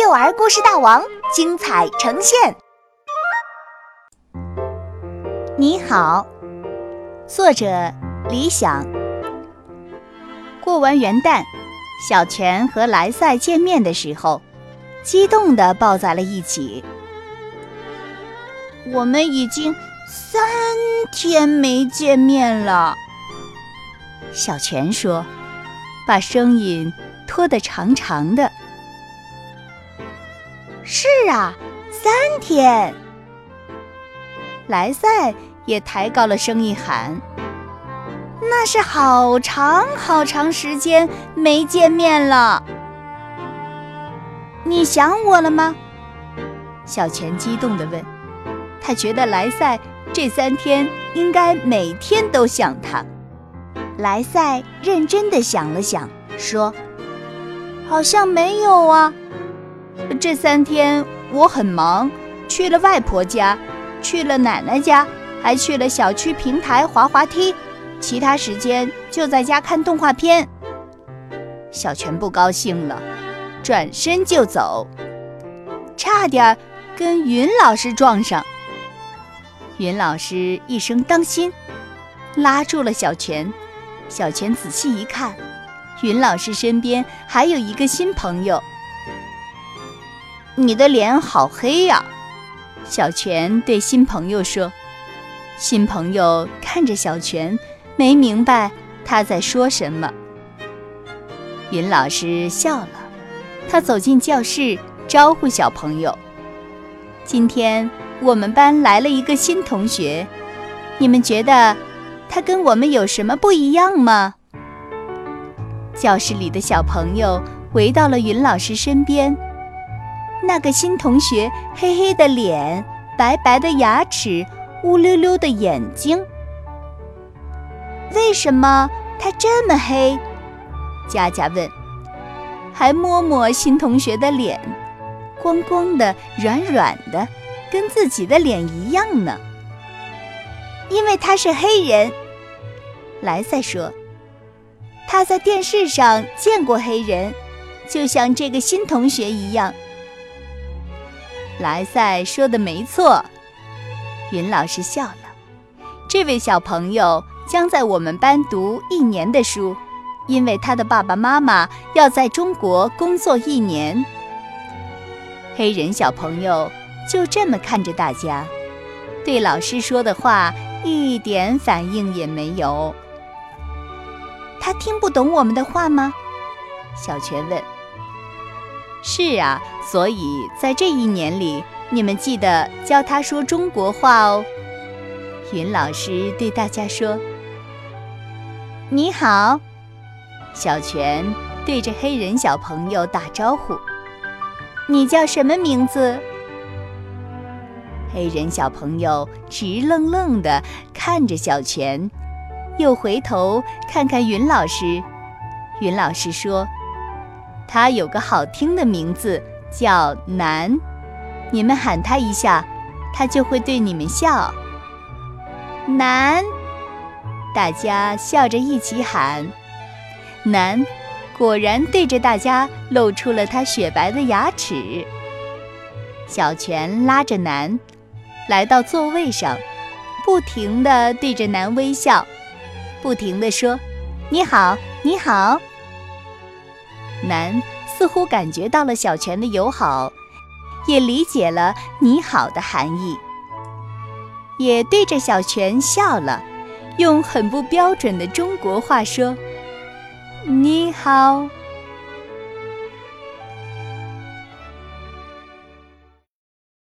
幼儿故事大王精彩呈现。你好，作者李想。过完元旦，小泉和莱赛见面的时候，激动地抱在了一起。我们已经三天没见面了，小泉说，把声音拖得长长的。是啊，三天。莱赛也抬高了声音喊：“那是好长好长时间没见面了。”你想我了吗？小泉激动地问。他觉得莱赛这三天应该每天都想他。莱赛认真地想了想，说：“好像没有啊。”这三天我很忙，去了外婆家，去了奶奶家，还去了小区平台滑滑梯，其他时间就在家看动画片。小泉不高兴了，转身就走，差点跟云老师撞上。云老师一声“当心”，拉住了小泉。小泉仔细一看，云老师身边还有一个新朋友。你的脸好黑呀，小泉对新朋友说。新朋友看着小泉，没明白他在说什么。云老师笑了，他走进教室，招呼小朋友：“今天我们班来了一个新同学，你们觉得他跟我们有什么不一样吗？”教室里的小朋友围到了云老师身边。那个新同学，黑黑的脸，白白的牙齿，乌溜溜的眼睛。为什么他这么黑？佳佳问，还摸摸新同学的脸，光光的，软软的，跟自己的脸一样呢。因为他是黑人，莱赛说，他在电视上见过黑人，就像这个新同学一样。莱赛说的没错，云老师笑了。这位小朋友将在我们班读一年的书，因为他的爸爸妈妈要在中国工作一年。黑人小朋友就这么看着大家，对老师说的话一点反应也没有。他听不懂我们的话吗？小泉问。是啊，所以在这一年里，你们记得教他说中国话哦。云老师对大家说：“你好。”小泉对着黑人小朋友打招呼：“你叫什么名字？”黑人小朋友直愣愣地看着小泉，又回头看看云老师。云老师说。他有个好听的名字，叫南。你们喊他一下，他就会对你们笑。南，大家笑着一起喊。南，果然对着大家露出了他雪白的牙齿。小泉拉着南，来到座位上，不停地对着南微笑，不停地说：“你好，你好。”南似乎感觉到了小泉的友好，也理解了“你好”的含义，也对着小泉笑了，用很不标准的中国话说：“你好。”